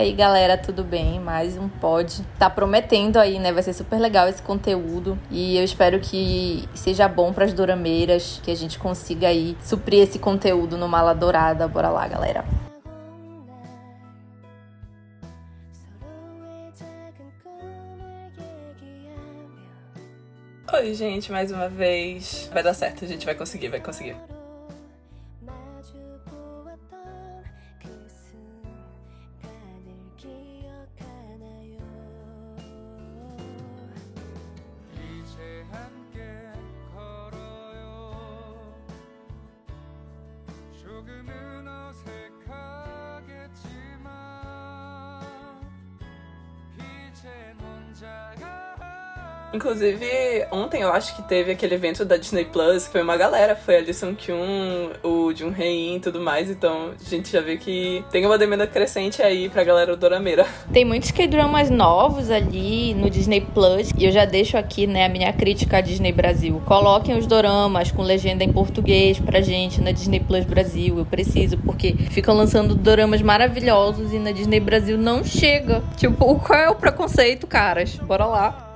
aí, galera, tudo bem? Mais um pod. Tá prometendo aí, né? Vai ser super legal esse conteúdo. E eu espero que seja bom pras dorameiras, que a gente consiga aí suprir esse conteúdo no Mala Dourada. Bora lá, galera. Oi, gente, mais uma vez. Vai dar certo, a gente vai conseguir, vai conseguir. Inclusive, ontem eu acho que teve aquele evento da Disney Plus, que foi uma galera, foi a Lee Sung Kyun, o Jun Hei e tudo mais, então a gente já vê que tem uma demanda crescente aí pra galera dorameira. Tem muitos K-dramas novos ali no Disney Plus. E eu já deixo aqui, né, a minha crítica à Disney Brasil. Coloquem os doramas com legenda em português pra gente na Disney Plus Brasil. Eu preciso, porque ficam lançando doramas maravilhosos e na Disney Brasil não chega. Tipo, qual é o preconceito, caras? Bora lá.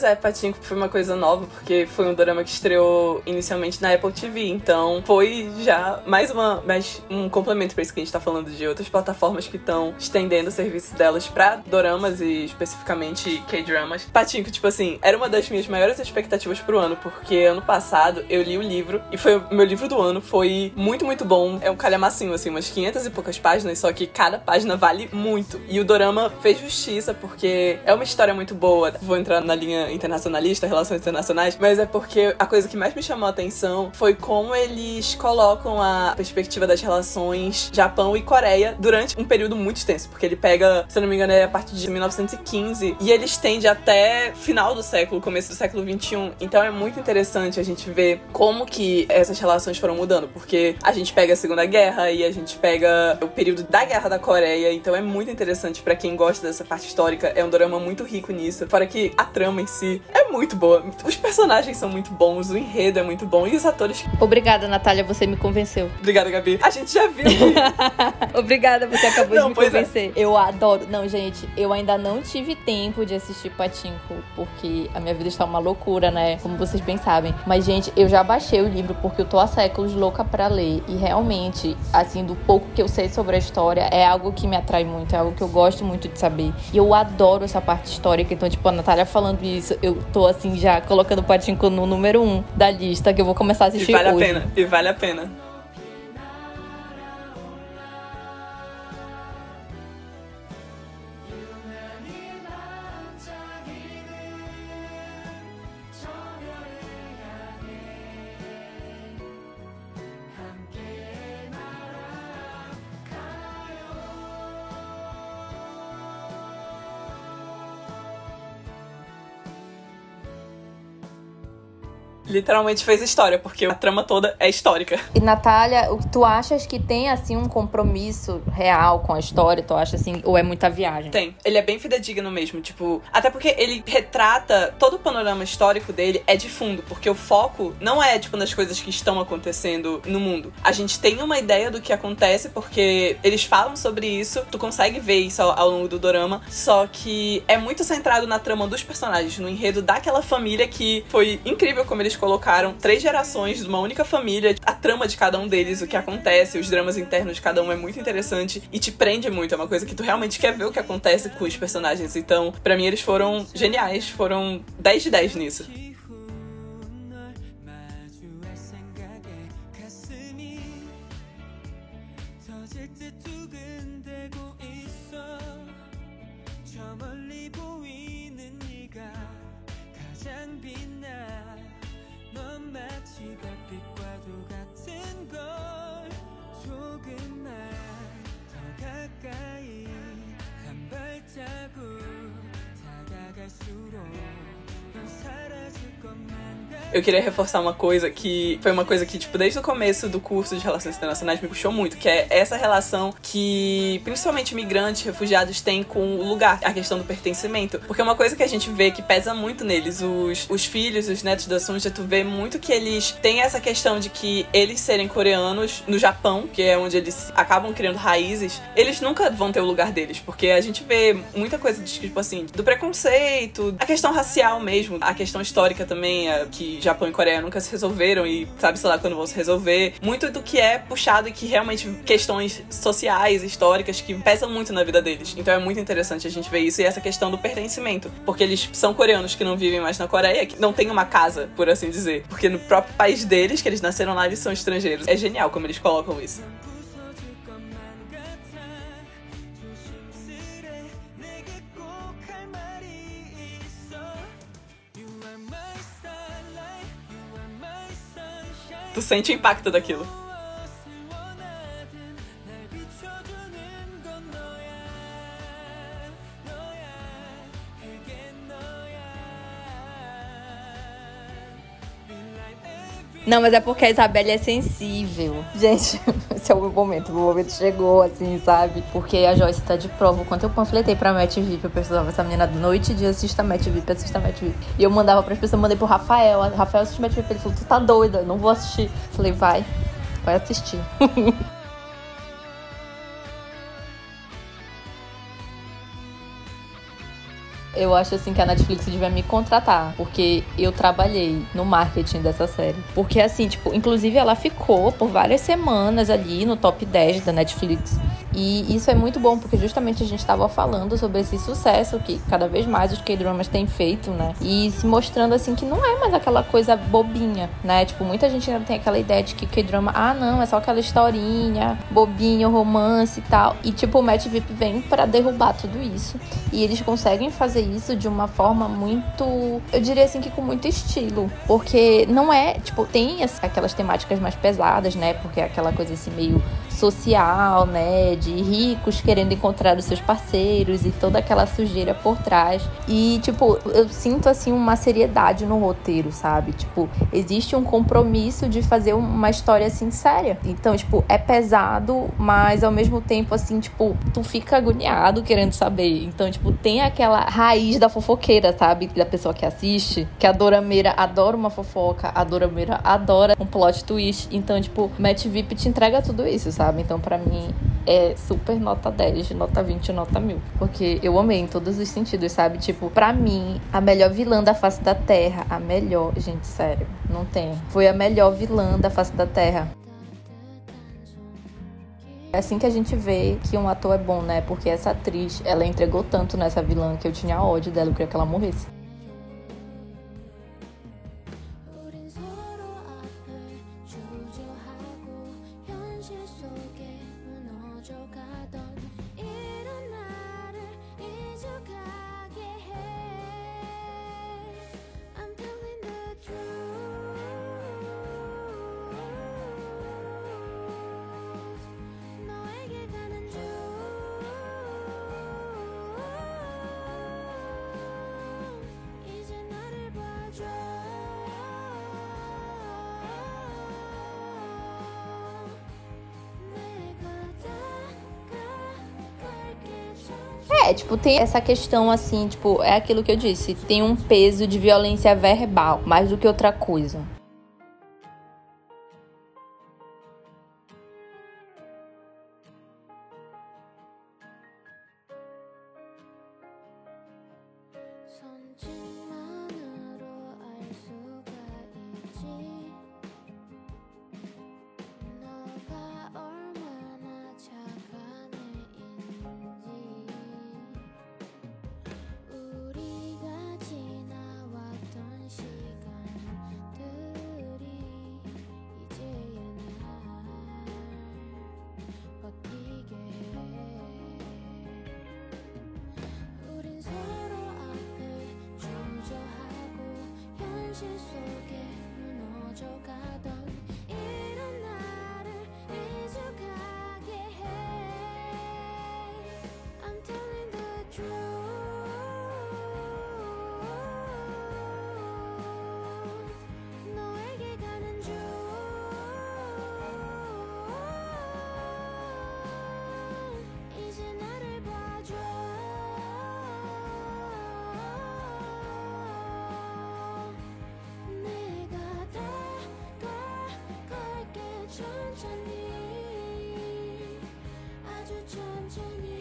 Pois é, Patinco foi uma coisa nova, porque foi um drama que estreou inicialmente na Apple TV, então foi já mais uma mais um complemento pra isso que a gente tá falando de outras plataformas que estão estendendo o serviço delas pra doramas e especificamente K-dramas. Patinco, tipo assim, era uma das minhas maiores expectativas pro ano, porque ano passado eu li o livro e foi o meu livro do ano, foi muito, muito bom. É um calhamacinho, assim, umas 500 e poucas páginas, só que cada página vale muito. E o dorama fez justiça, porque é uma história muito boa. Vou entrar na linha internacionalista, relações internacionais, mas é porque a coisa que mais me chamou a atenção foi como eles colocam a perspectiva das relações Japão e Coreia durante um período muito extenso, porque ele pega, se eu não me engano, é a partir de 1915 e ele estende até final do século, começo do século 21. Então é muito interessante a gente ver como que essas relações foram mudando, porque a gente pega a Segunda Guerra e a gente pega o período da Guerra da Coreia, então é muito interessante pra quem gosta dessa parte histórica. É um drama muito rico nisso. Fora que a trama em si é muito boa. Os personagens são muito bons, o enredo é muito bom e os atores. Obrigada, Natália, você me convenceu. Obrigada, Gabi. A gente já viu. Obrigada, você acabou Não, de me é. convencer. Eu adoro. Não, gente, eu ainda não tive tempo de assistir Patinco, porque a minha vida está uma loucura, né? Como vocês bem sabem. Mas, gente, eu já baixei o livro porque eu tô há séculos louca pra ler. E realmente, assim, do pouco que eu sei sobre a história, é algo que me atrai muito, é algo que eu gosto muito de saber. E eu adoro essa parte histórica. Então, tipo, a Natália falando isso, eu tô, assim, já colocando o Patinco no número um da lista, que eu vou começar a e assistir vale a hoje. pena. E vale a pena. Literalmente fez história, porque a trama toda é histórica. E Natália, o que tu achas que tem assim um compromisso real com a história? Tu acha assim, ou é muita viagem? Tem. Ele é bem fidedigno mesmo, tipo. Até porque ele retrata todo o panorama histórico dele é de fundo, porque o foco não é, tipo, nas coisas que estão acontecendo no mundo. A gente tem uma ideia do que acontece, porque eles falam sobre isso, tu consegue ver isso ao, ao longo do dorama, só que é muito centrado na trama dos personagens, no enredo daquela família que foi incrível como eles colocaram três gerações de uma única família, a trama de cada um deles, o que acontece, os dramas internos de cada um é muito interessante e te prende muito, é uma coisa que tu realmente quer ver o que acontece com os personagens. Então, pra mim eles foram geniais, foram 10 de 10 nisso. Eu queria reforçar uma coisa que foi uma coisa que, tipo, desde o começo do curso de Relações Internacionais me puxou muito, que é essa relação que principalmente imigrantes, refugiados têm com o lugar, a questão do pertencimento. Porque é uma coisa que a gente vê que pesa muito neles, os, os filhos, os netos da Sunja, tu vê muito que eles têm essa questão de que eles serem coreanos no Japão, que é onde eles acabam criando raízes, eles nunca vão ter o lugar deles, porque a gente vê muita coisa de, tipo assim, do preconceito, a questão racial mesmo, a questão histórica também, é, que Japão e Coreia nunca se resolveram e sabe, sei lá, quando vão se resolver. Muito do que é puxado e que realmente questões sociais, históricas, que pesam muito na vida deles. Então é muito interessante a gente ver isso e essa questão do pertencimento, porque eles são coreanos que não vivem mais na Coreia, que não têm uma casa, por assim dizer, porque no próprio país deles, que eles nasceram lá, eles são estrangeiros. É genial como eles colocam isso. Tu sente o impacto daquilo. Não, mas é porque a Isabelle é sensível. Gente, esse é o meu momento. O momento chegou, assim, sabe? Porque a Joyce tá de prova. Quanto eu panfletei pra Match VIP, eu precisava essa menina noite e dia assista Match VIP, assista Match VIP. E eu mandava pras pessoas, mandei pro Rafael. Rafael assiste Match VIP. Ele falou, tu tá doida, eu não vou assistir. Eu falei, vai, vai assistir. Eu acho assim que a Netflix devia me contratar, porque eu trabalhei no marketing dessa série. Porque assim, tipo, inclusive ela ficou por várias semanas ali no top 10 da Netflix. E isso é muito bom, porque justamente a gente estava falando sobre esse sucesso que cada vez mais os K-dramas têm feito, né? E se mostrando assim que não é mais aquela coisa bobinha, né? Tipo, muita gente ainda tem aquela ideia de que K-drama, ah, não, é só aquela historinha, bobinho, romance e tal. E tipo, o Match VIP vem para derrubar tudo isso. E eles conseguem fazer isso de uma forma muito, eu diria assim que com muito estilo, porque não é, tipo, tem as- aquelas temáticas mais pesadas, né? Porque é aquela coisa assim meio social, né? De ricos querendo encontrar os seus parceiros e toda aquela sujeira por trás. E, tipo, eu sinto, assim, uma seriedade no roteiro, sabe? Tipo, existe um compromisso de fazer uma história, assim, séria. Então, tipo, é pesado, mas ao mesmo tempo, assim, tipo, tu fica agoniado querendo saber. Então, tipo, tem aquela raiz da fofoqueira, sabe? Da pessoa que assiste. Que a Dorameira adora uma fofoca, a Dorameira adora um plot twist. Então, tipo, Match VIP te entrega tudo isso, sabe? Então, pra mim, é super nota 10, nota 20, nota 1000. Porque eu amei em todos os sentidos, sabe? Tipo, pra mim, a melhor vilã da face da Terra, a melhor, gente, sério, não tem. Foi a melhor vilã da face da Terra. É assim que a gente vê que um ator é bom, né? Porque essa atriz, ela entregou tanto nessa vilã que eu tinha ódio dela, eu queria que ela morresse. Tipo, tem essa questão assim, tipo, é aquilo que eu disse, tem um peso de violência verbal, mais do que outra coisa. 현실 속에 무너져가던 천천히 아주 천천히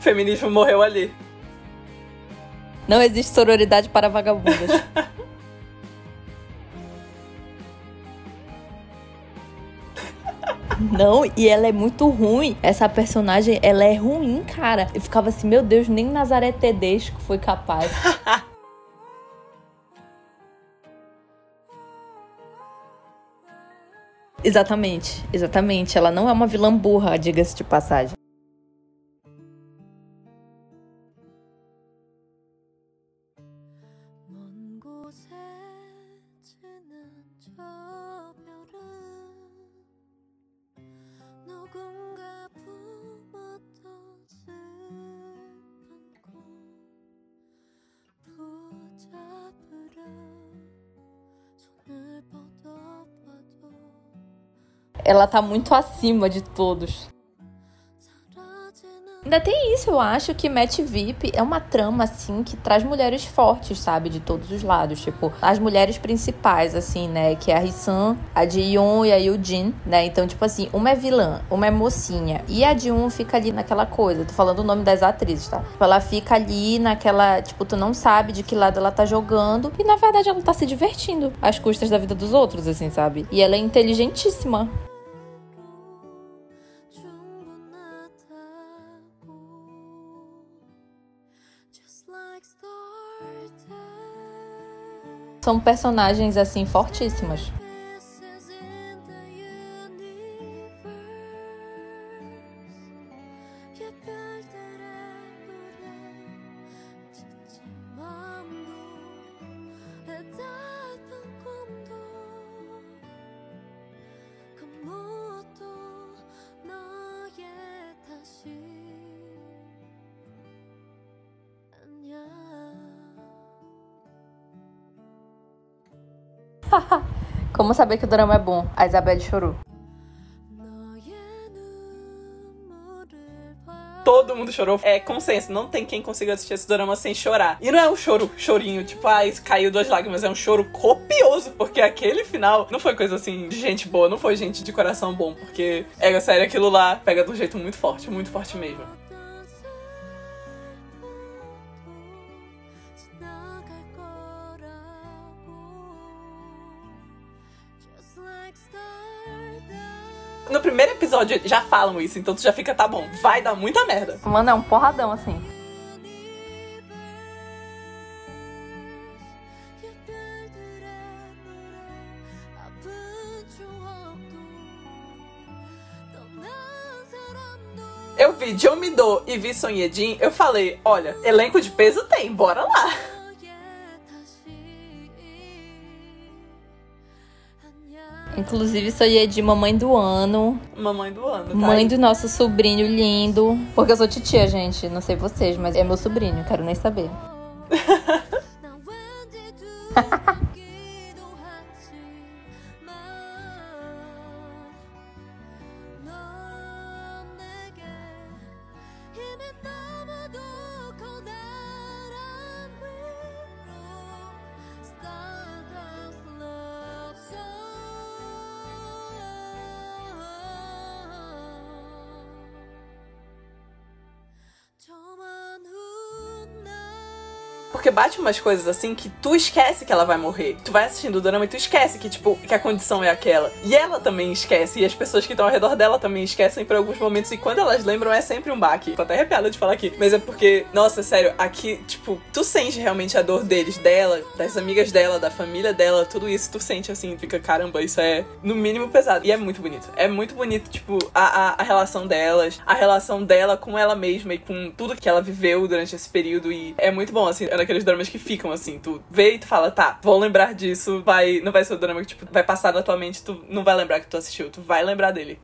Feminismo morreu ali. Não existe sororidade para vagabundas. E ela é muito ruim. Essa personagem, ela é ruim, cara. Eu ficava assim, meu Deus, nem Nazaré Tedesco foi capaz. exatamente, exatamente. Ela não é uma vilã burra, diga-se de passagem. ela tá muito acima de todos. Ainda tem isso, eu acho que Match VIP é uma trama, assim, que traz mulheres fortes, sabe? De todos os lados. Tipo, as mulheres principais, assim, né? Que é a Rissan, a Jiyeon e a Yujin, né? Então, tipo assim, uma é vilã, uma é mocinha. E a Jiyeon fica ali naquela coisa. Tô falando o nome das atrizes, tá? Tipo, ela fica ali naquela. Tipo, tu não sabe de que lado ela tá jogando. E na verdade ela tá se divertindo às custas da vida dos outros, assim, sabe? E ela é inteligentíssima. São personagens, assim, fortíssimas. Como saber que o drama é bom? A Isabelle chorou. todo mundo chorou. É consenso, não tem quem consiga assistir esse drama sem chorar. E não é um choro, chorinho, tipo, ai, ah, caiu duas lágrimas, é um choro copioso, porque aquele final não foi coisa assim de gente boa, não foi gente de coração bom, porque é sério, aquilo lá pega de um jeito muito forte, muito forte mesmo. episódio já falam isso, então tu já fica, tá bom, vai dar muita merda. Mano, é um porradão assim. Eu vi John e vi Son eu falei, olha, elenco de peso tem, bora lá. Inclusive, sou de mamãe do ano. Mamãe do ano, tá? Mãe aí. do nosso sobrinho lindo. Porque eu sou titia, gente. Não sei vocês, mas é meu sobrinho. Quero nem saber. bate umas coisas assim que tu esquece que ela vai morrer. Tu vai assistindo o drama e tu esquece que, tipo, que a condição é aquela. E ela também esquece. E as pessoas que estão ao redor dela também esquecem por alguns momentos. E quando elas lembram, é sempre um baque. Tô até arrepiada de falar aqui. Mas é porque, nossa, sério, aqui, tipo, tu sente realmente a dor deles, dela, das amigas dela, da família dela, tudo isso tu sente assim, fica, caramba, isso é no mínimo pesado. E é muito bonito. É muito bonito, tipo, a, a, a relação delas, a relação dela com ela mesma e com tudo que ela viveu durante esse período. E é muito bom, assim, é daqueles dramas que ficam assim, tu vê e tu fala, tá, vou lembrar disso, vai. Não vai ser o drama que, tipo, vai passar na tua mente, tu não vai lembrar que tu assistiu, tu vai lembrar dele.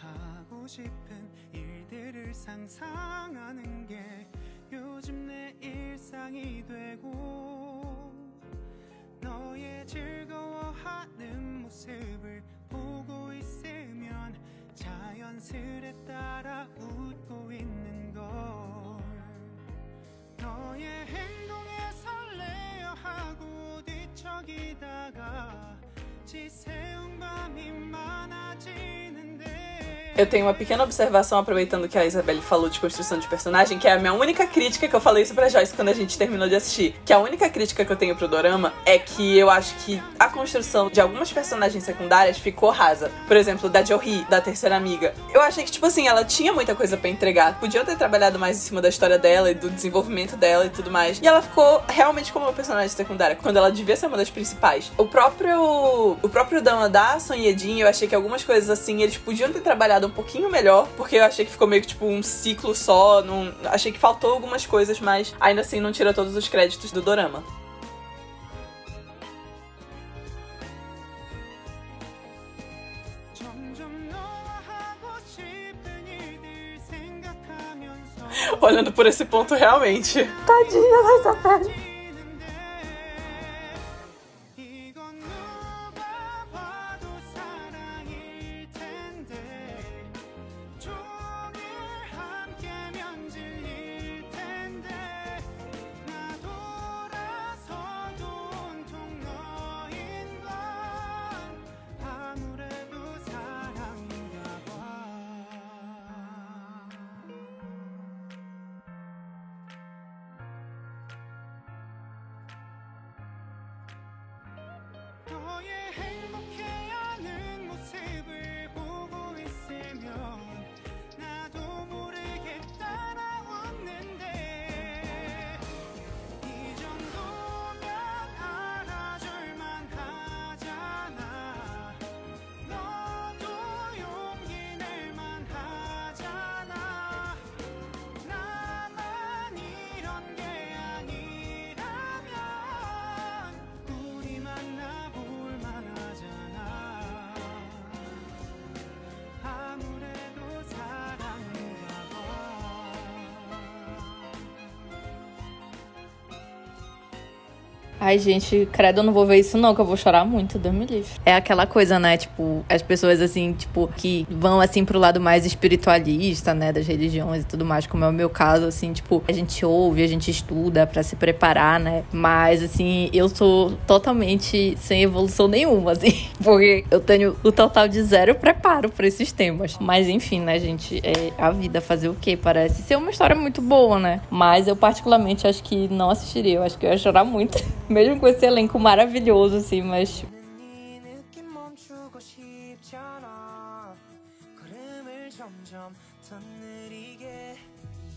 하고 싶은 일들을 상상하는 게 요즘 내 일상이 되고 너의 즐거워하는 모습을 보고 있으면 자연스레 따라 웃고 있는 걸. 너의 행동에 설레어 하고 뒤척이다가 지새운 밤이 많아지는데 Eu tenho uma pequena observação aproveitando que a Isabelle falou de construção de personagem, que é a minha única crítica que eu falei isso pra Joyce quando a gente terminou de assistir. Que a única crítica que eu tenho pro dorama é que eu acho que a construção de algumas personagens secundárias ficou rasa. Por exemplo, da Johi, da terceira amiga. Eu achei que, tipo assim, ela tinha muita coisa pra entregar. Podiam ter trabalhado mais em cima da história dela e do desenvolvimento dela e tudo mais. E ela ficou realmente como uma personagem secundária, quando ela devia ser uma das principais. O próprio. O próprio Dama da Son eu achei que algumas coisas assim, eles podiam ter trabalhado um pouquinho melhor, porque eu achei que ficou meio que tipo um ciclo só, não... achei que faltou algumas coisas, mas ainda assim não tira todos os créditos do dorama. Olhando por esse ponto, realmente. Tadinha dessa pele. Ai, gente, credo, eu não vou ver isso não, que eu vou chorar muito, Deus me livre. É aquela coisa, né, tipo, as pessoas, assim, tipo, que vão, assim, pro lado mais espiritualista, né, das religiões e tudo mais, como é o meu caso, assim, tipo, a gente ouve, a gente estuda pra se preparar, né, mas, assim, eu sou totalmente sem evolução nenhuma, assim, porque eu tenho o total de zero preparo pra esses temas. Mas, enfim, né, gente, é a vida fazer o quê? Parece ser uma história muito boa, né, mas eu particularmente acho que não assistiria, eu acho que eu ia chorar muito. Mesmo com esse elenco maravilhoso, assim, mas 이 느낌 멈추고 싶지 않아 걸음을 점점 더 느리게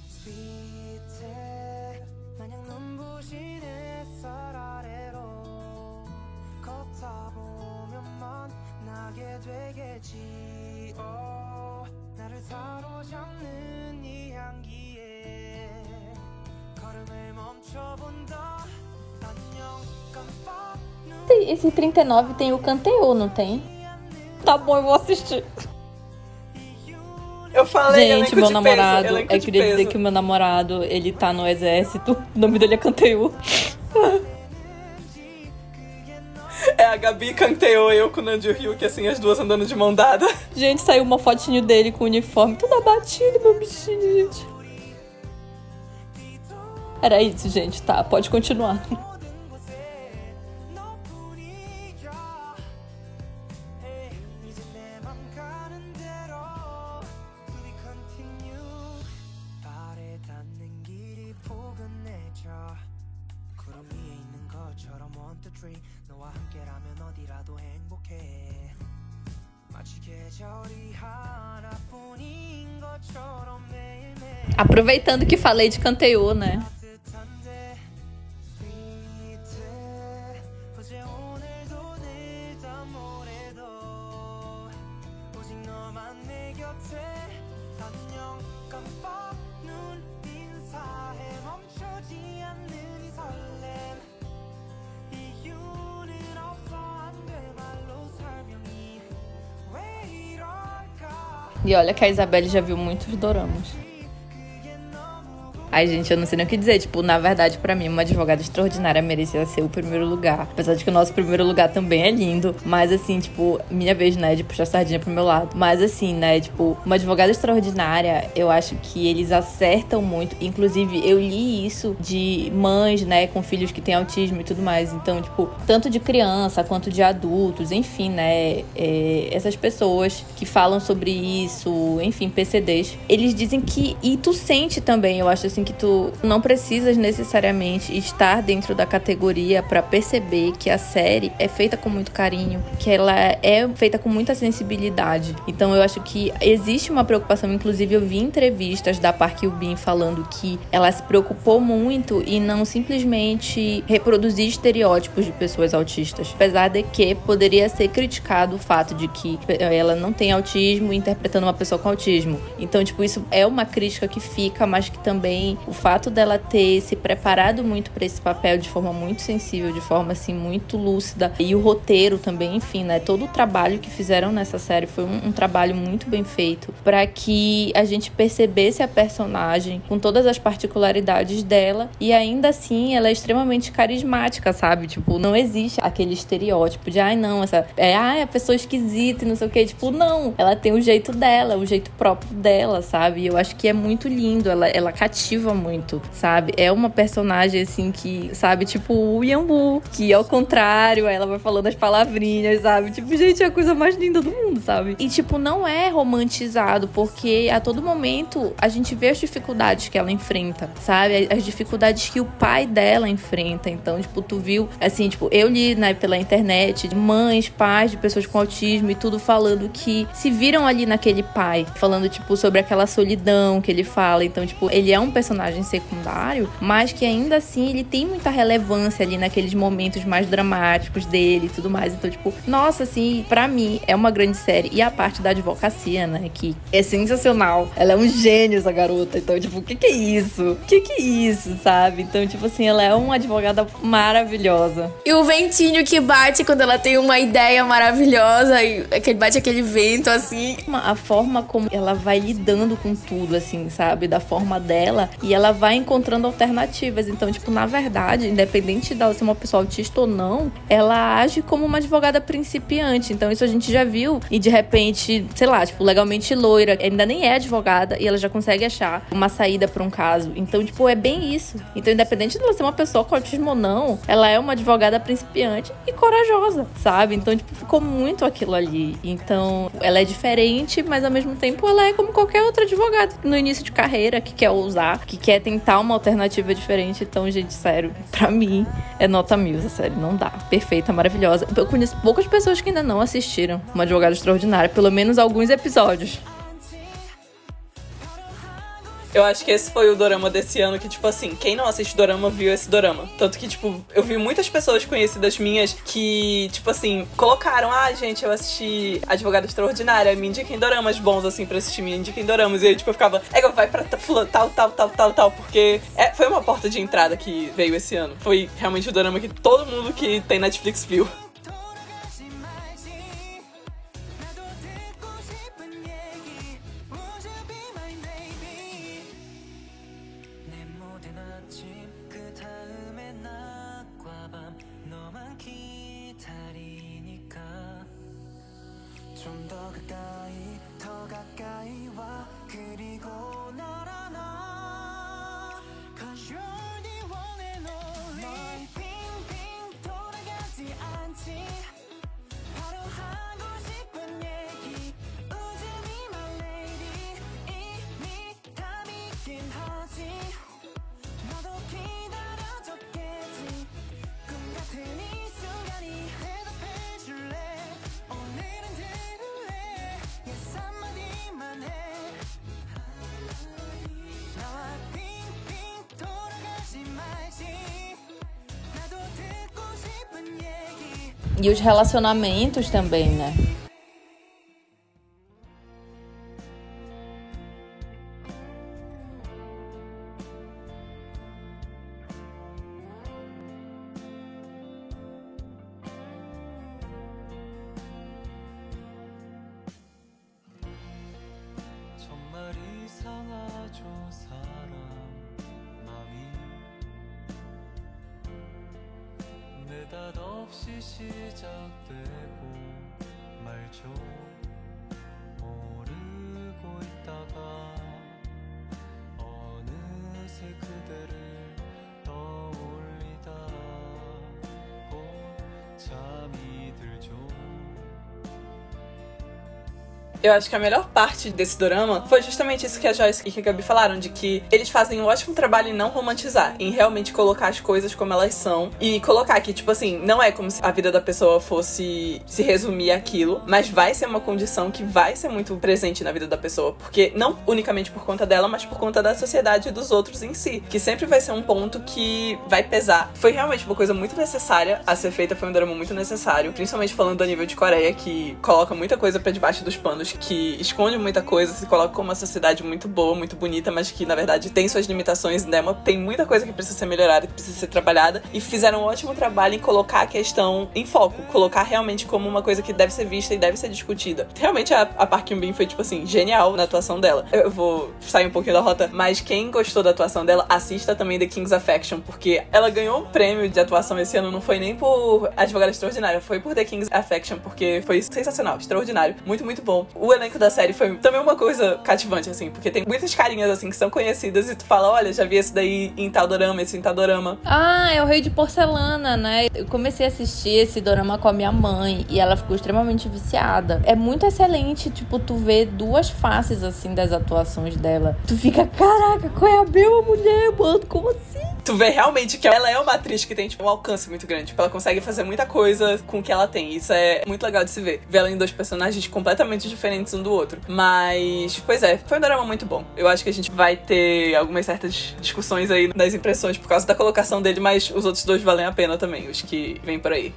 스윗해 마냥 눈부신 햇살 아래로 걷다 보면 만나게 되겠지 oh, 나를 사로잡는 이 향기에 걸음을 멈춰본다 안녕 깜빡 눈 esse 39 tem o Canteu, não tem? Tá bom, eu vou assistir. Eu falei, Gente, meu namorado, peso, eu queria dizer que o meu namorado, ele tá no exército. O nome dele é Canteu. É a Gabi Canteu, eu com o Nandio Ryuki, assim, as duas andando de mão dada. Gente, saiu uma fotinho dele com o uniforme tudo abatido, meu bichinho, gente. Era isso, gente, tá, pode continuar. Aproveitando que falei de Canteiô, né? E olha que a Isabelle já viu muitos doramas. Ai, gente, eu não sei nem o que dizer. Tipo, na verdade, pra mim, uma advogada extraordinária merecia ser o primeiro lugar. Apesar de que o nosso primeiro lugar também é lindo. Mas, assim, tipo, minha vez, né, de puxar a sardinha pro meu lado. Mas, assim, né, tipo, uma advogada extraordinária, eu acho que eles acertam muito. Inclusive, eu li isso de mães, né, com filhos que têm autismo e tudo mais. Então, tipo, tanto de criança quanto de adultos, enfim, né, é, essas pessoas que falam sobre isso, enfim, PCDs, eles dizem que. E tu sente também, eu acho assim, que tu não precisas necessariamente estar dentro da categoria pra perceber que a série é feita com muito carinho, que ela é feita com muita sensibilidade. Então eu acho que existe uma preocupação, inclusive eu vi entrevistas da Park Bin falando que ela se preocupou muito em não simplesmente reproduzir estereótipos de pessoas autistas, apesar de que poderia ser criticado o fato de que ela não tem autismo interpretando uma pessoa com autismo. Então, tipo, isso é uma crítica que fica, mas que também o fato dela ter se preparado muito para esse papel de forma muito sensível, de forma assim muito lúcida e o roteiro também, enfim, né, todo o trabalho que fizeram nessa série foi um, um trabalho muito bem feito para que a gente percebesse a personagem com todas as particularidades dela e ainda assim ela é extremamente carismática, sabe? Tipo, não existe aquele estereótipo de ai não, essa é ai, a pessoa esquisita e não sei o que, tipo, não, ela tem o jeito dela, o jeito próprio dela, sabe? Eu acho que é muito lindo, ela ela cativa muito, sabe? É uma personagem assim que, sabe, tipo o Yambu, que ao contrário, ela vai falando as palavrinhas, sabe? Tipo, gente, é a coisa mais linda do mundo, sabe? E tipo, não é romantizado, porque a todo momento a gente vê as dificuldades que ela enfrenta, sabe? As dificuldades que o pai dela enfrenta. Então, tipo, tu viu, assim, tipo, eu li né, pela internet de mães, pais de pessoas com autismo e tudo falando que se viram ali naquele pai, falando, tipo, sobre aquela solidão que ele fala. Então, tipo, ele é um personagem secundário, mas que ainda assim ele tem muita relevância ali naqueles momentos mais dramáticos dele e tudo mais. Então, tipo, nossa, assim, pra mim é uma grande série. E a parte da advocacia, né, que é sensacional. Ela é um gênio, essa garota. Então, tipo, o que que é isso? O que que é isso, sabe? Então, tipo assim, ela é uma advogada maravilhosa. E o ventinho que bate quando ela tem uma ideia maravilhosa e que bate aquele vento assim. A forma como ela vai lidando com tudo, assim, sabe? Da forma dela. E ela vai encontrando alternativas. Então, tipo, na verdade, independente dela ser uma pessoa autista ou não, ela age como uma advogada principiante. Então, isso a gente já viu. E de repente, sei lá, tipo, legalmente loira, ainda nem é advogada e ela já consegue achar uma saída pra um caso. Então, tipo, é bem isso. Então, independente dela ser uma pessoa com autismo ou não, ela é uma advogada principiante e corajosa, sabe? Então, tipo, ficou muito aquilo ali. Então, ela é diferente, mas ao mesmo tempo ela é como qualquer outra advogada no início de carreira que quer ousar, que quer tentar uma alternativa diferente. Então, gente, sério, pra mim é nota mil série. Não dá. Perfeita, maravilhosa. Eu conheço poucas pessoas que ainda não assistiram uma advogada extraordinária, pelo menos alguns episódios. Eu acho que esse foi o dorama desse ano que, tipo assim, quem não assiste dorama viu esse dorama. Tanto que, tipo, eu vi muitas pessoas conhecidas minhas que, tipo assim, colocaram: ah, gente, eu assisti Advogada Extraordinária, me indiquem doramas bons, assim, pra assistir, me indiquem doramas. E aí, tipo, eu ficava: é, vai pra tal, tal, tal, tal, tal, porque é, foi uma porta de entrada que veio esse ano. Foi realmente o dorama que todo mundo que tem Netflix viu. E os relacionamentos também, né? Eu acho que a melhor parte desse dorama foi justamente isso que a Joyce e que a Gabi falaram, de que eles fazem um ótimo trabalho em não romantizar, em realmente colocar as coisas como elas são e colocar que, tipo assim, não é como se a vida da pessoa fosse se resumir aquilo, mas vai ser uma condição que vai ser muito presente na vida da pessoa, porque não unicamente por conta dela, mas por conta da sociedade e dos outros em si, que sempre vai ser um ponto que vai pesar. Foi realmente uma coisa muito necessária a ser feita, foi um drama muito necessário, principalmente falando do nível de Coreia, que coloca muita coisa pra debaixo dos panos, que esconde muita coisa, se coloca como uma sociedade muito boa, muito bonita, mas que na verdade tem suas limitações, né? Tem muita coisa que precisa ser melhorada, que precisa ser trabalhada, e fizeram um ótimo trabalho em colocar a questão em foco, colocar realmente como uma coisa que deve ser vista e deve ser discutida. Realmente a, a Park Hyun-bin foi, tipo assim, genial na atuação dela. Eu vou sair um pouquinho da rota, mas quem gostou da atuação dela, assista também The King's Affection, porque ela ganhou um prêmio de atuação esse ano, não foi nem por Advogada Extraordinária, foi por The King's Affection, porque foi sensacional, extraordinário, muito, muito bom. O elenco da série foi também uma coisa cativante, assim, porque tem muitas carinhas, assim, que são conhecidas e tu fala, olha, já vi esse daí em tal dorama, esse em tal dorama. Ah, é o Rei de Porcelana, né? Eu comecei a assistir esse dorama com a minha mãe e ela ficou extremamente viciada. É muito excelente, tipo, tu vê duas faces, assim, das atuações dela. Tu fica, caraca, qual é a mesma mulher, mano? Como assim? Tu vê realmente que ela é uma atriz que tem, tipo, um alcance muito grande. Tipo, ela consegue fazer muita coisa com o que ela tem. Isso é muito legal de se ver. Ver ela em dois personagens completamente diferentes um do outro. Mas, pois é, foi um drama muito bom. Eu acho que a gente vai ter algumas certas discussões aí nas impressões por causa da colocação dele, mas os outros dois valem a pena também, os que vêm por aí.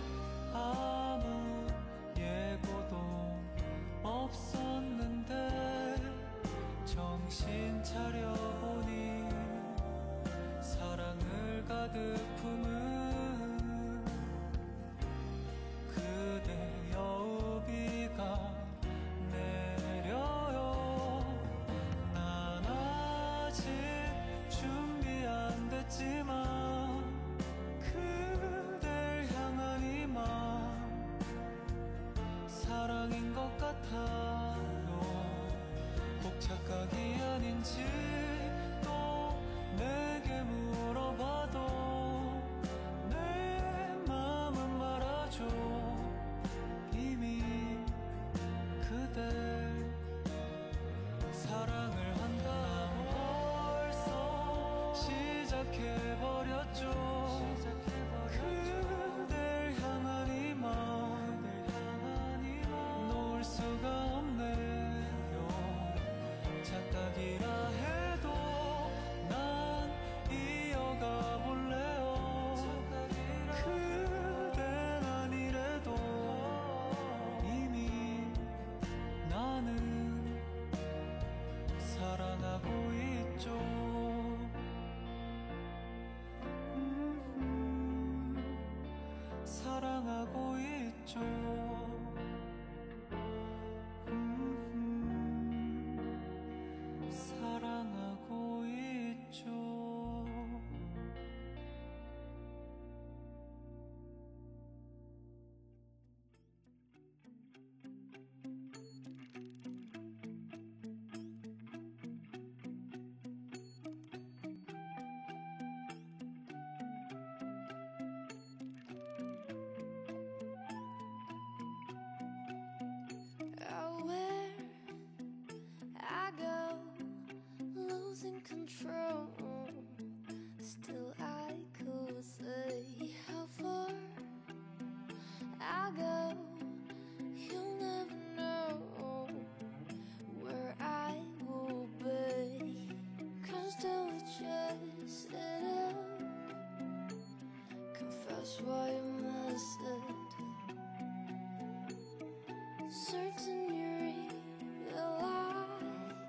사랑하고 있죠 control. Still, I could say how far I go. You'll never know where I will be. Confess why you. Certain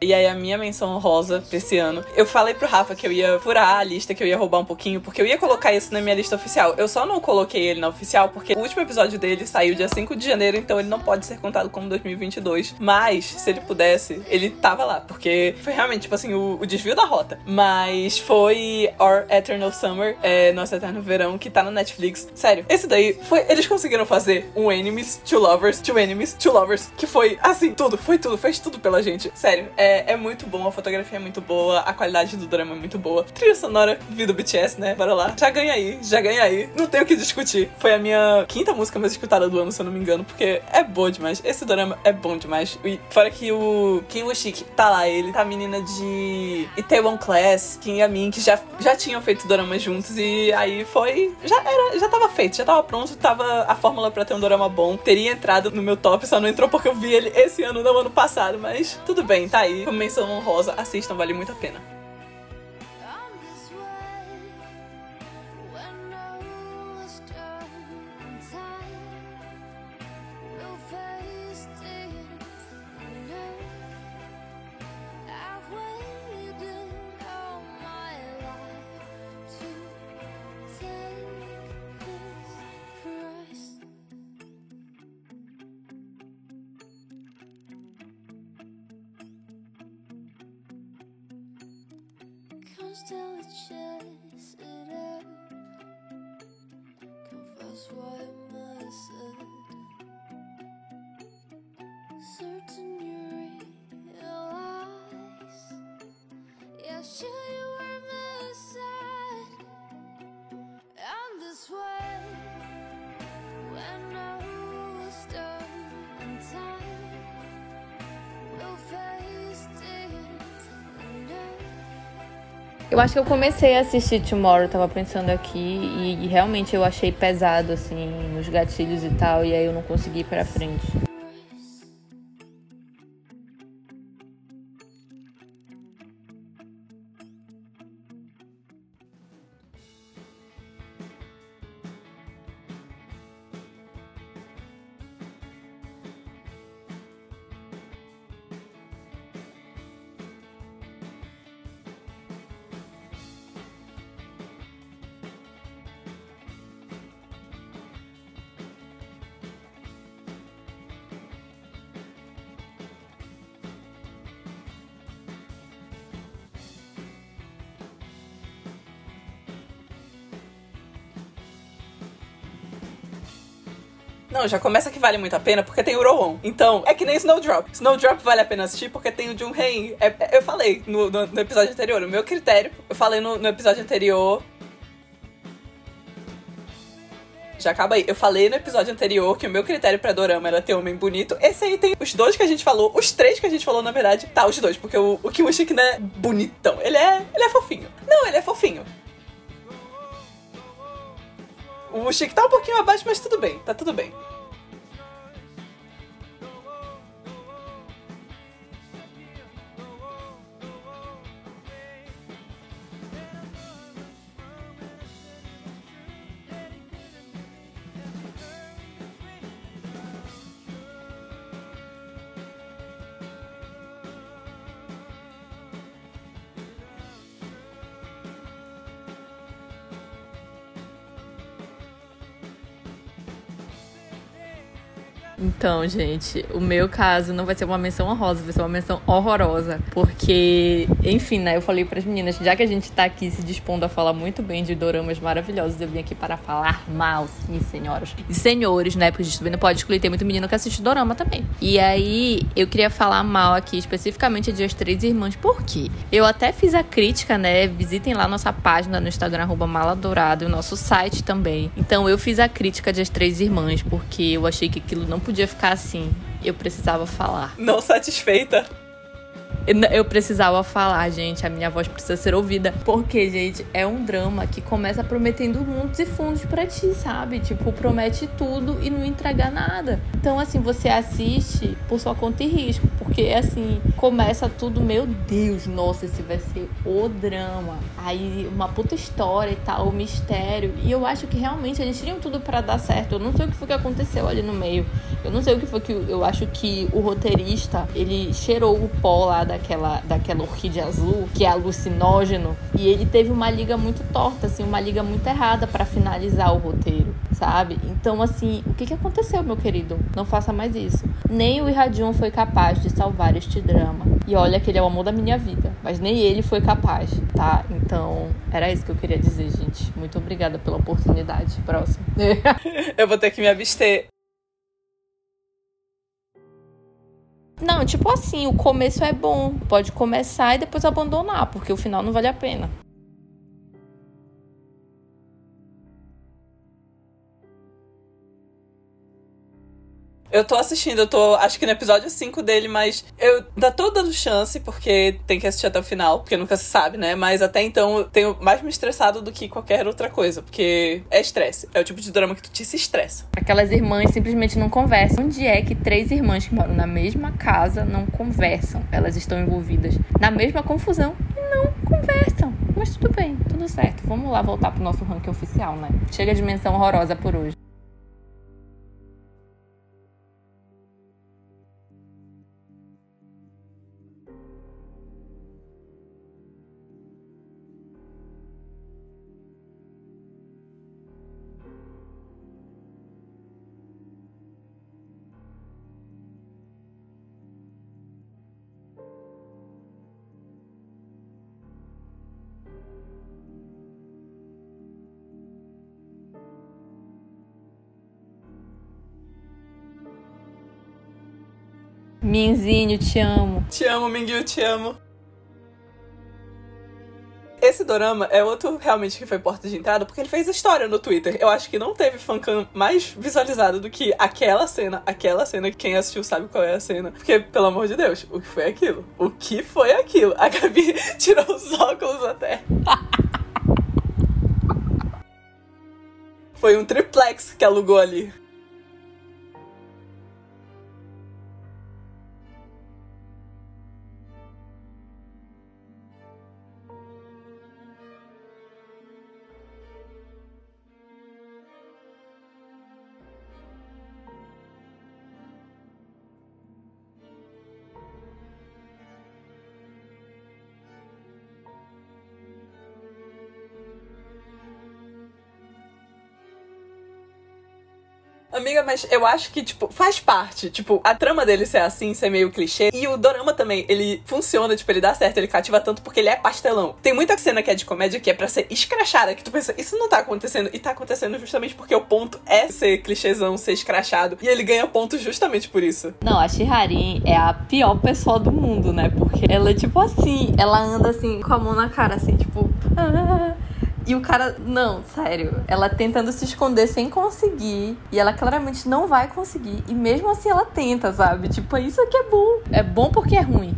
E aí a minha menção rosa pra esse ano. Eu falei pro Rafa que eu ia furar a lista, que eu ia roubar um pouquinho, porque eu ia colocar isso na minha lista oficial. Eu só não coloquei ele na oficial porque o último episódio dele saiu dia 5 de janeiro, então ele não pode ser contado como 2022. Mas, se ele pudesse, ele tava lá, porque foi realmente, tipo assim, o, o desvio da rota. Mas foi Our Eternal Summer, é, Nosso Eterno Verão, que tá na Netflix. Sério, esse daí foi. Eles conseguiram fazer um Enemies, Two Lovers, Two Enemies, Two Lovers, que foi assim, tudo, foi tudo, fez tudo pela gente. Sério, é, é muito bom, a fotografia é muito boa, a qualidade do drama é muito boa. Trilha sonora, vida do BTS, né? Bora lá. Já ganha aí, já ganha aí. Não tem o que discutir. Foi a minha quinta música mais escutada do ano, se eu não me engano, porque é boa demais. Esse drama é bom demais. E fora que o Kim Woo-shik tá lá, ele tá a menina de Itaewon Class, Kim Yamin, que já, já tinham feito dorama juntos e aí foi... Já era, já tava feito, já tava pronto, tava a fórmula pra ter um dorama bom. Teria entrado no meu top, só não entrou porque eu vi ele esse ano, não ano passado, mas tudo bem, tá aí. Como menção honrosa, assistam, vale muito a pena. Up. Confess I it. Certain you realize. Yeah, sure you Eu acho que eu comecei a assistir Tomorrow, tava pensando aqui, e, e realmente eu achei pesado, assim, nos gatilhos e tal, e aí eu não consegui ir pra frente. Não, já começa que vale muito a pena porque tem o Rowan. Então, é que nem Snowdrop. Snowdrop vale a pena assistir porque tem o Jun Hae. É, é- eu falei no, no- no episódio anterior, o meu critério. Eu falei no, no episódio anterior. Já acaba aí. Eu falei no episódio anterior que o meu critério pra dorama era ter homem bonito. Esse aí tem os dois que a gente falou, os três que a gente falou, na verdade. Tá, os dois, porque o, o Kim Woo-shik não é bonitão. Ele é, ele é fofinho. Não, ele é fofinho. O Woo-shik tá um pouquinho abaixo, mas tudo bem. Tá tudo bem. Então, gente, o meu caso não vai ser uma menção honrosa, vai ser uma menção horrorosa. Porque, enfim, né? Eu falei pras meninas, já que a gente tá aqui se dispondo a falar muito bem de doramas maravilhosos, eu vim aqui para falar mal, sim, senhoras. E senhores, né? Porque a gente também não pode excluir, tem muito menino que assiste dorama também. E aí, eu queria falar mal aqui, especificamente de As Três Irmãs, por quê? Eu até fiz a crítica, né? Visitem lá nossa página no Instagram, Maladourado, e o nosso site também. Então, eu fiz a crítica de As Três Irmãs, porque eu achei que aquilo não podia ficar assim. Eu precisava falar. Não satisfeita. Eu- precisava falar, gente. A minha voz precisa ser ouvida. Porque, gente, é um drama que começa prometendo mundos e fundos pra ti, sabe? Tipo, promete tudo e não entrega nada. Então, assim, você assiste por sua conta e risco. Porque, assim, começa tudo, meu Deus, nossa, esse vai ser o drama. Aí, uma puta história e tal, o mistério. E eu acho que realmente eles tinham tudo pra dar certo. Eu não sei o que foi que aconteceu ali no meio. Eu não sei o que foi que eu acho que o roteirista, ele cheirou o pó lá daquela, daquela orquídea azul, que é alucinógeno, e ele teve uma liga muito torta, assim, uma liga muito errada pra finalizar o roteiro, sabe? Então, assim, o que que aconteceu, meu querido? Não faça mais isso. Nem o Irradion foi capaz de salvar este drama. E olha que ele é o amor da minha vida, mas nem ele foi capaz, tá? Então, era isso que eu queria dizer, gente. Muito obrigada pela oportunidade. Próximo. Eu vou ter que me abster. Não, tipo assim, o começo é bom. Pode começar e depois abandonar, porque o final não vale a pena. Eu tô assistindo, eu tô acho que no episódio 5 dele, mas eu ainda tô dando chance, porque tem que assistir até o final, porque nunca se sabe, né? Mas até então eu tenho mais me estressado do que qualquer outra coisa, porque é estresse. É o tipo de drama que tu te se estressa. Aquelas irmãs simplesmente não conversam. Onde é que três irmãs que moram na mesma casa não conversam? Elas estão envolvidas na mesma confusão e não conversam. Mas tudo bem, tudo certo. Vamos lá voltar pro nosso ranking oficial, né? Chega de menção horrorosa por hoje. Minzinho, te amo. Te amo, Mingyu, te amo. Esse dorama é outro realmente que foi porta de entrada, porque ele fez história no Twitter. Eu acho que não teve fancam mais visualizado do que aquela cena, aquela cena que quem assistiu sabe qual é a cena. Porque, pelo amor de Deus, o que foi aquilo? O que foi aquilo? A Gabi tirou os óculos até. Foi um triplex que alugou ali. Mas eu acho que, tipo, faz parte. Tipo, a trama dele ser assim, ser meio clichê. E o dorama também, ele funciona, tipo, ele dá certo, ele cativa tanto porque ele é pastelão. Tem muita cena que é de comédia que é pra ser escrachada, que tu pensa, isso não tá acontecendo. E tá acontecendo justamente porque o ponto é ser clichêzão, ser escrachado. E ele ganha pontos justamente por isso. Não, a Shiharin é a pior pessoa do mundo, né? Porque ela é tipo assim, ela anda assim, com a mão na cara, assim, tipo. "Ah". E o cara, não, sério. Ela tentando se esconder sem conseguir. E ela claramente não vai conseguir. E mesmo assim ela tenta, sabe? Tipo, isso aqui é bom. É bom porque é ruim.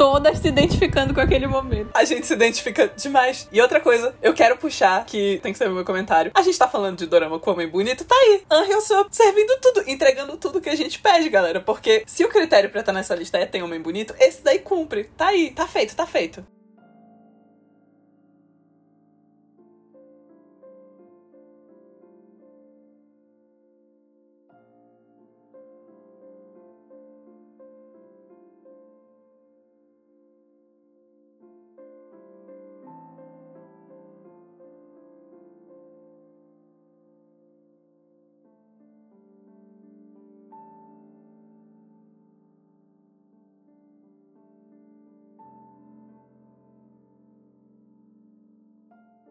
Todas se identificando com aquele momento. A gente se identifica demais. E outra coisa, eu quero puxar, que tem que ser o meu comentário. A gente tá falando de dorama com homem bonito, tá aí. Angel Soap servindo tudo, entregando tudo que a gente pede, galera. Porque se o critério pra estar nessa lista é tem homem bonito, esse daí cumpre. Tá aí, tá feito, tá feito.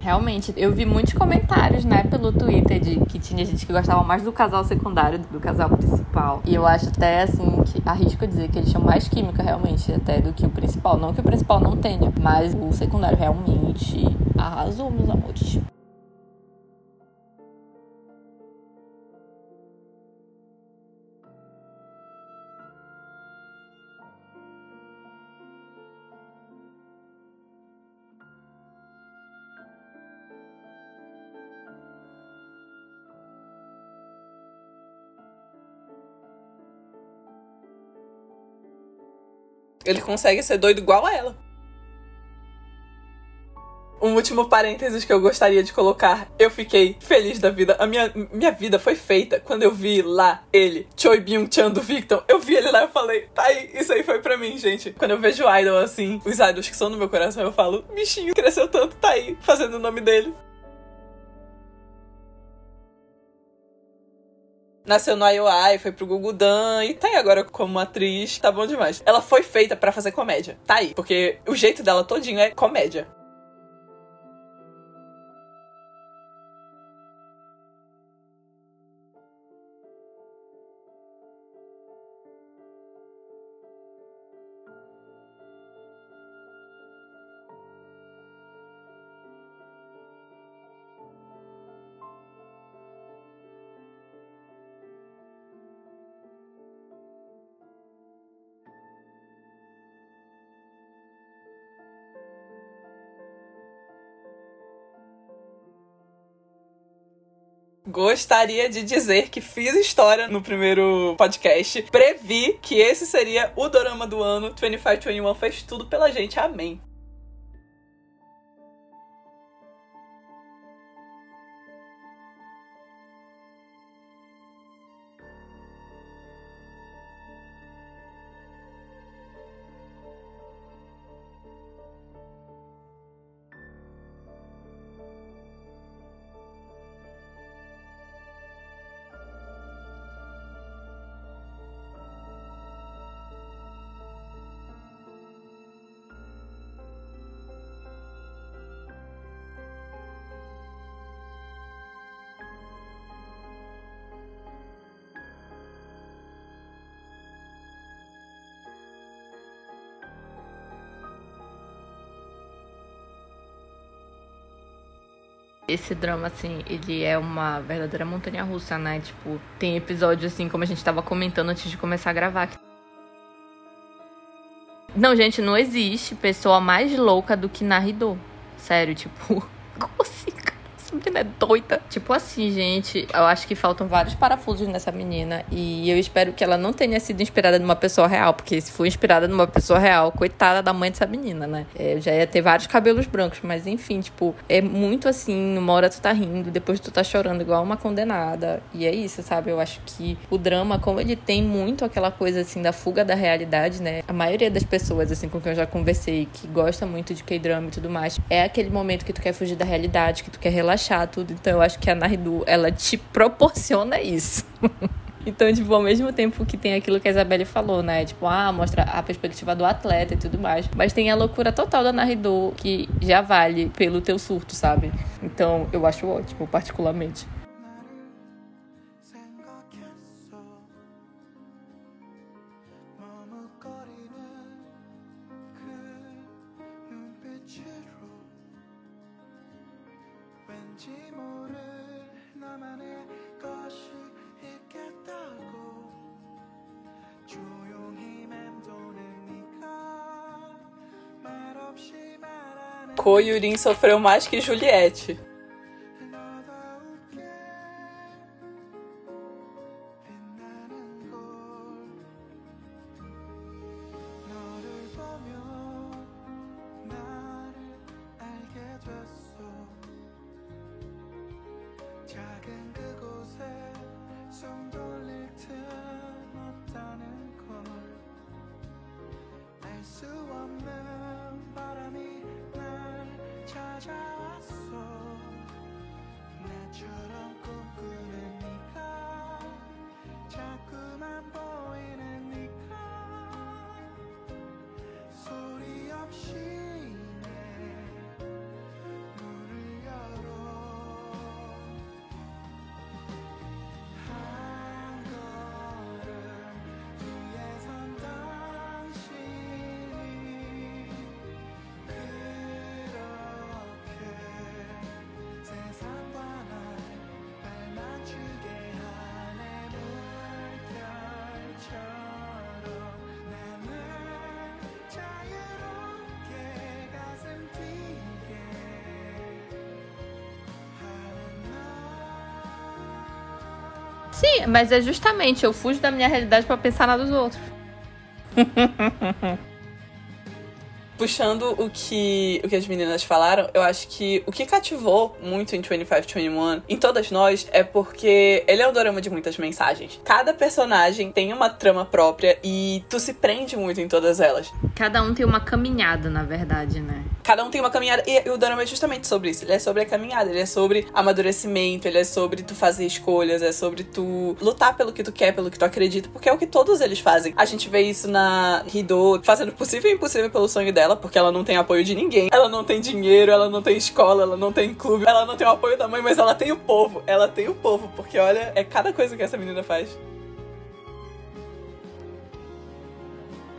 Realmente, eu vi muitos comentários, né, pelo Twitter de que tinha gente que gostava mais do casal secundário do que do casal principal. E eu acho até assim que arrisco dizer que eles tinham mais química realmente até do que o principal. Não que o principal não tenha, mas o secundário realmente arrasou, meus amores. Ele consegue ser doido igual a ela. Um último parênteses que eu gostaria de colocar. Eu fiquei feliz da vida. A minha, minha vida foi feita quando eu vi lá ele, Choi Byung-chan do Victor. Eu vi ele lá e falei, tá aí, isso aí foi pra mim, gente. Quando eu vejo idol assim, os idols que são no meu coração, eu falo, bichinho, cresceu tanto, tá aí, fazendo o nome dele. Nasceu no IOI, foi pro Gugudan e tá aí agora como atriz. Tá bom demais. Ela foi feita pra fazer comédia. Tá aí. Porque o jeito dela todinho é comédia. Gostaria de dizer que fiz história no primeiro podcast. Previ que esse seria o dorama do ano. 2521 fez tudo pela gente. Amém. Esse drama, assim, ele é uma verdadeira montanha russa, né? Tipo, tem episódios, assim, como a gente tava comentando antes de começar a gravar. Não, gente, não existe pessoa mais louca do que Naridô. Sério, tipo? Menina é doida. Tipo assim, gente, eu acho que faltam vários parafusos nessa menina. E eu espero que ela não tenha sido inspirada numa pessoa real. Porque se for inspirada numa pessoa real, coitada da mãe dessa menina, né? É, eu já ia ter vários cabelos brancos. Mas enfim, tipo, é muito assim. Numa hora tu tá rindo, depois tu tá chorando igual uma condenada. E é isso, sabe? Eu acho que o drama, como ele tem muito aquela coisa assim da fuga da realidade, né? A maioria das pessoas, assim, com quem eu já conversei, que gosta muito de K-drama e tudo mais, é aquele momento que tu quer fugir da realidade, que tu quer relaxar, tudo. Então eu acho que a Naridu, ela te proporciona isso. Então, tipo, ao mesmo tempo que tem aquilo que a Isabelle falou, né? Tipo, ah, mostra a perspectiva do atleta e tudo mais. Mas tem a loucura total da Naridu, que já vale pelo teu surto, sabe? Então, eu acho ótimo, particularmente. 없다는 걸 알 수 없는 찾아왔어. 나 Sim, mas é justamente, eu fujo da minha realidade pra pensar na dos outros. puxando o que, o que as meninas falaram, eu acho que o que cativou muito em 2521, em todas nós, é porque ele é um dorama de muitas mensagens. Cada personagem tem uma trama própria e tu se prende muito em todas elas. Cada um tem uma caminhada, na verdade, né? Cada um tem uma caminhada. E o dorama é justamente sobre isso. Ele é sobre a caminhada, ele é sobre amadurecimento, ele é sobre tu fazer escolhas, é sobre tu lutar pelo que tu quer, pelo que tu acredita, porque é o que todos eles fazem. A gente vê isso na Hido fazendo o possível e impossível pelo sonho dela, porque ela não tem apoio de ninguém. Ela não tem dinheiro, ela não tem escola, ela não tem clube, ela não tem o apoio da mãe, mas ela tem o povo. Ela tem o povo, porque olha, é cada coisa que essa menina faz.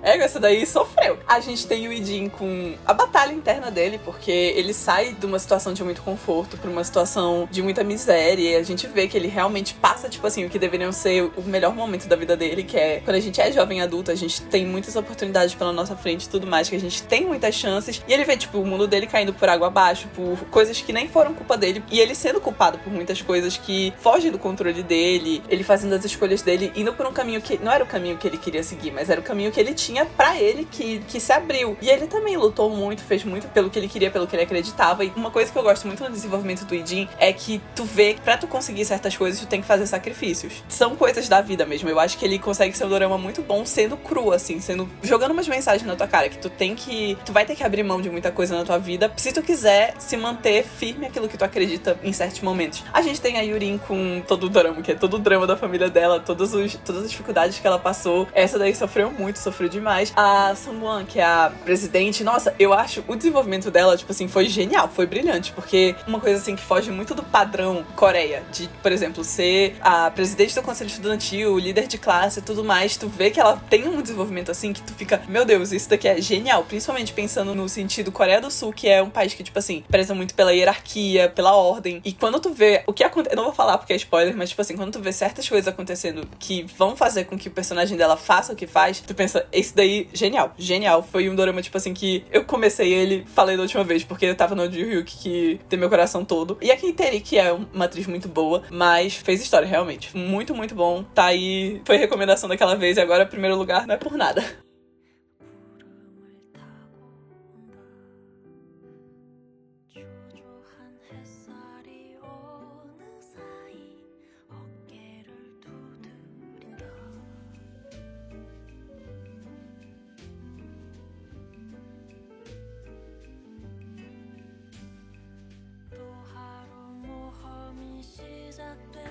É, essa daí sofreu. A gente tem o Idin com a batalha interna dele, porque ele sai de uma situação de muito conforto pra uma situação de muita miséria. E a gente vê que ele realmente passa, tipo assim, o que deveriam ser o melhor momento da vida dele, que é quando a gente é jovem adulto, a gente tem muitas oportunidades pela nossa frente e tudo mais, que a gente tem muitas chances. E ele vê, tipo, o mundo dele caindo por água abaixo, por coisas que nem foram culpa dele. E ele sendo culpado por muitas coisas que fogem do controle dele, ele fazendo as escolhas dele, indo por um caminho que não era o caminho que ele queria seguir, mas era o caminho que ele tinha pra ele que, que se abriu. E ele também lutou muito, fez muito pelo que ele queria, pelo que ele acreditava. E uma coisa que eu gosto muito no desenvolvimento do Idin é que tu vê que pra tu conseguir certas coisas, tu tem que fazer sacrifícios. São coisas da vida mesmo. Eu acho que ele consegue ser um dorama muito bom sendo cru, assim, sendo. jogando umas mensagens na tua cara, que tu tem que. Tu vai ter que abrir mão de muita coisa na tua vida se tu quiser se manter firme aquilo que tu acredita em certos momentos. A gente tem a Yurin com todo o drama, que é todo o drama da família dela, todos os, todas as dificuldades que ela passou. Essa daí sofreu muito, sofreu demais. A Sungwon, que é a presidente, nossa, eu acho o desenvolvimento dela, tipo assim, foi genial, foi brilhante, porque uma coisa assim que foge muito do padrão Coreia, de, por exemplo, ser a presidente do conselho estudantil, líder de classe e tudo mais, tu vê que ela tem um desenvolvimento assim que tu fica, meu Deus, isso daqui é genial, principalmente pensando no sentido Coreia do Sul, que é um país que, tipo assim, preza muito pela hierarquia, pela ordem. E quando tu vê o que acontece, eu não vou falar porque é spoiler, mas tipo assim, quando tu vê certas coisas acontecendo que vão fazer com que o personagem dela faça o que faz, tu pensa, esse daí genial, genial. Foi um dorama, tipo assim, que eu comecei ele, falei da última vez, porque eu tava no Ji Hyuk, que tem meu coração todo. E a Kinteri, que é uma atriz muito boa, mas fez história, realmente. Muito, muito bom. Tá aí, foi recomendação daquela vez e agora primeiro lugar não é por nada.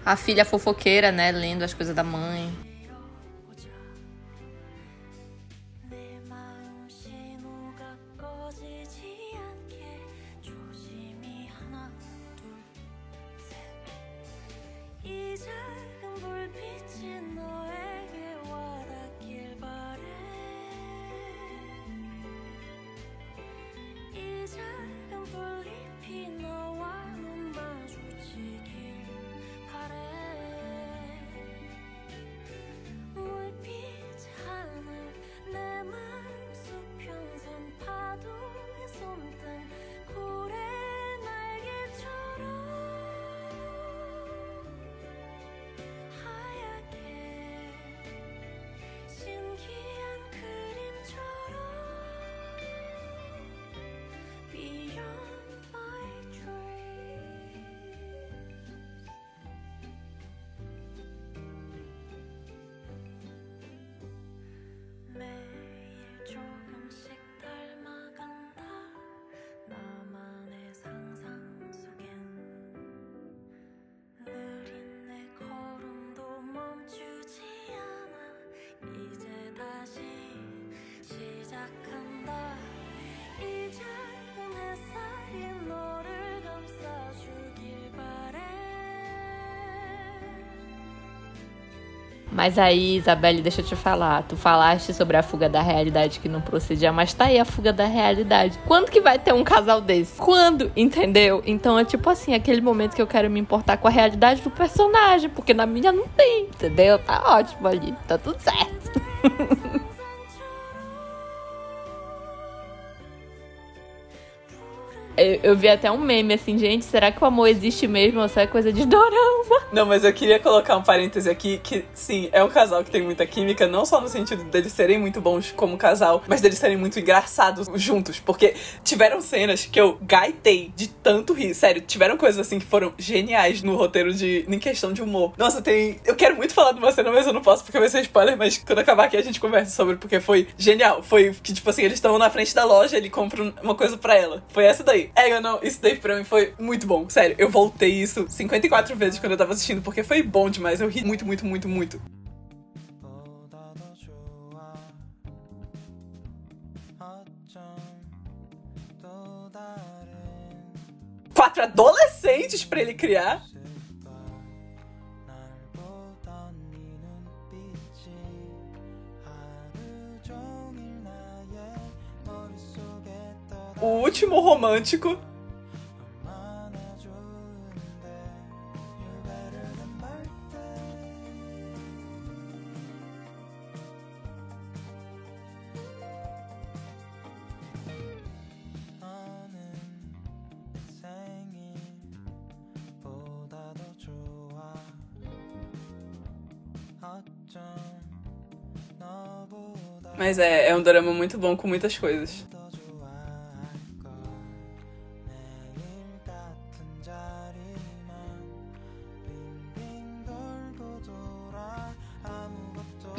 A filha fofoqueira, né? Lendo as coisas da mãe. Mas aí, Isabelle, deixa eu te falar. Tu falaste sobre a fuga da realidade que não procedia, mas tá aí a fuga da realidade. Quando que vai ter um casal desse? Quando? Entendeu? Então é tipo assim, aquele momento que eu quero me importar com a realidade do personagem, porque na minha não tem, entendeu? Tá ótimo ali, tá tudo certo. Eu, eu vi até um meme assim, gente, será que o amor existe mesmo ou é coisa de dorama? Não, mas eu queria colocar um parêntese aqui que, sim, é um casal que tem muita química, não só no sentido deles serem muito bons como casal, mas deles serem muito engraçados juntos. Porque tiveram cenas que eu gaitei de tanto rir. Sério, tiveram coisas assim que foram geniais no roteiro de. em questão de humor. Nossa, tem. Eu quero muito falar de uma cena, mas eu não posso porque vai ser spoiler, mas quando acabar aqui a gente conversa sobre, porque foi genial. Foi que, tipo assim, eles estão na frente da loja, ele compra uma coisa pra ela. Foi essa daí. É, eu não. Isso daí pra mim foi muito bom. Sério, eu voltei isso 54 vezes quando eu tava assistindo, porque foi bom demais. Eu ri muito, muito, muito, muito. Quatro adolescentes para ele criar. O último romântico é, é um drama muito bom com muitas coisas.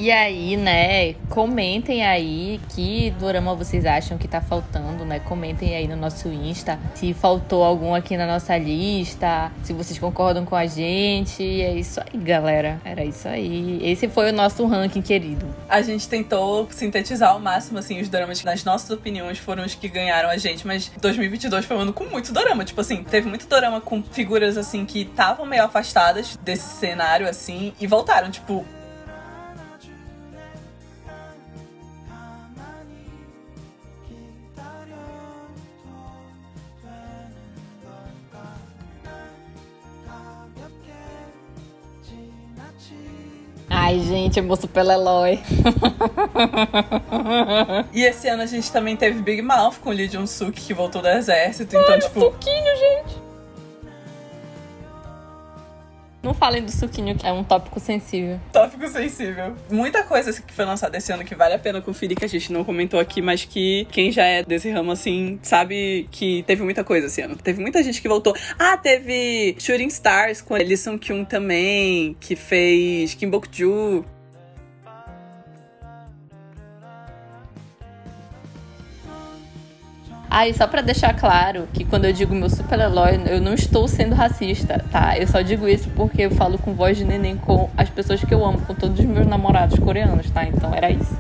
E aí, né, comentem aí que dorama vocês acham que tá faltando, né? Comentem aí no nosso Insta se faltou algum aqui na nossa lista, se vocês concordam com a gente. É isso aí, galera. Era isso aí. Esse foi o nosso ranking, querido. A gente tentou sintetizar ao máximo, assim, os dramas que, nas nossas opiniões, foram os que ganharam a gente, mas 2022 foi um ano com muito dorama. Tipo assim, teve muito dorama com figuras, assim, que estavam meio afastadas desse cenário, assim, e voltaram. Tipo, gente, moço pela Eloy. E esse ano a gente também teve Big Mouth com Lee Jun-suk, que voltou do exército. Então, tipo, Suquinho, gente. Não falem do suquinho, que é um tópico sensível. tópico sensível. Muita coisa que foi lançada esse ano que vale a pena conferir, que a gente não comentou aqui, mas que quem já é desse ramo, assim, sabe que teve muita coisa esse ano. Teve muita gente que voltou. Ah, teve Shooting Stars com a Lee Sung Kyun também, que fez Kim Bok-ju. Ah, e só pra deixar claro que quando eu digo meu super Eloy, eu não estou sendo racista, tá? Eu só digo isso porque eu falo com voz de neném com as pessoas que eu amo, com todos os meus namorados coreanos, tá? Então era isso.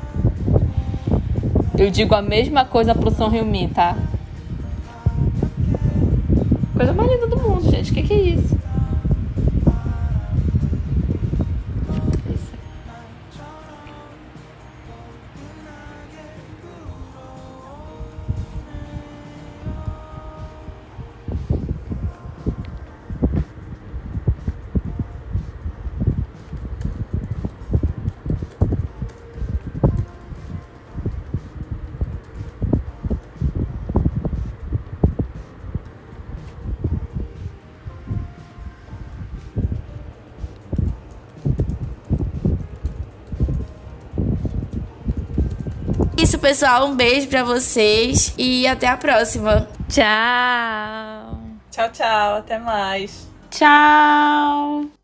Eu digo a mesma coisa pro Son Heung-min, tá? Coisa mais linda do mundo, gente. Que que é isso? Pessoal. Um beijo pra vocês e até a próxima. Tchau. Tchau, tchau. Até mais. Tchau.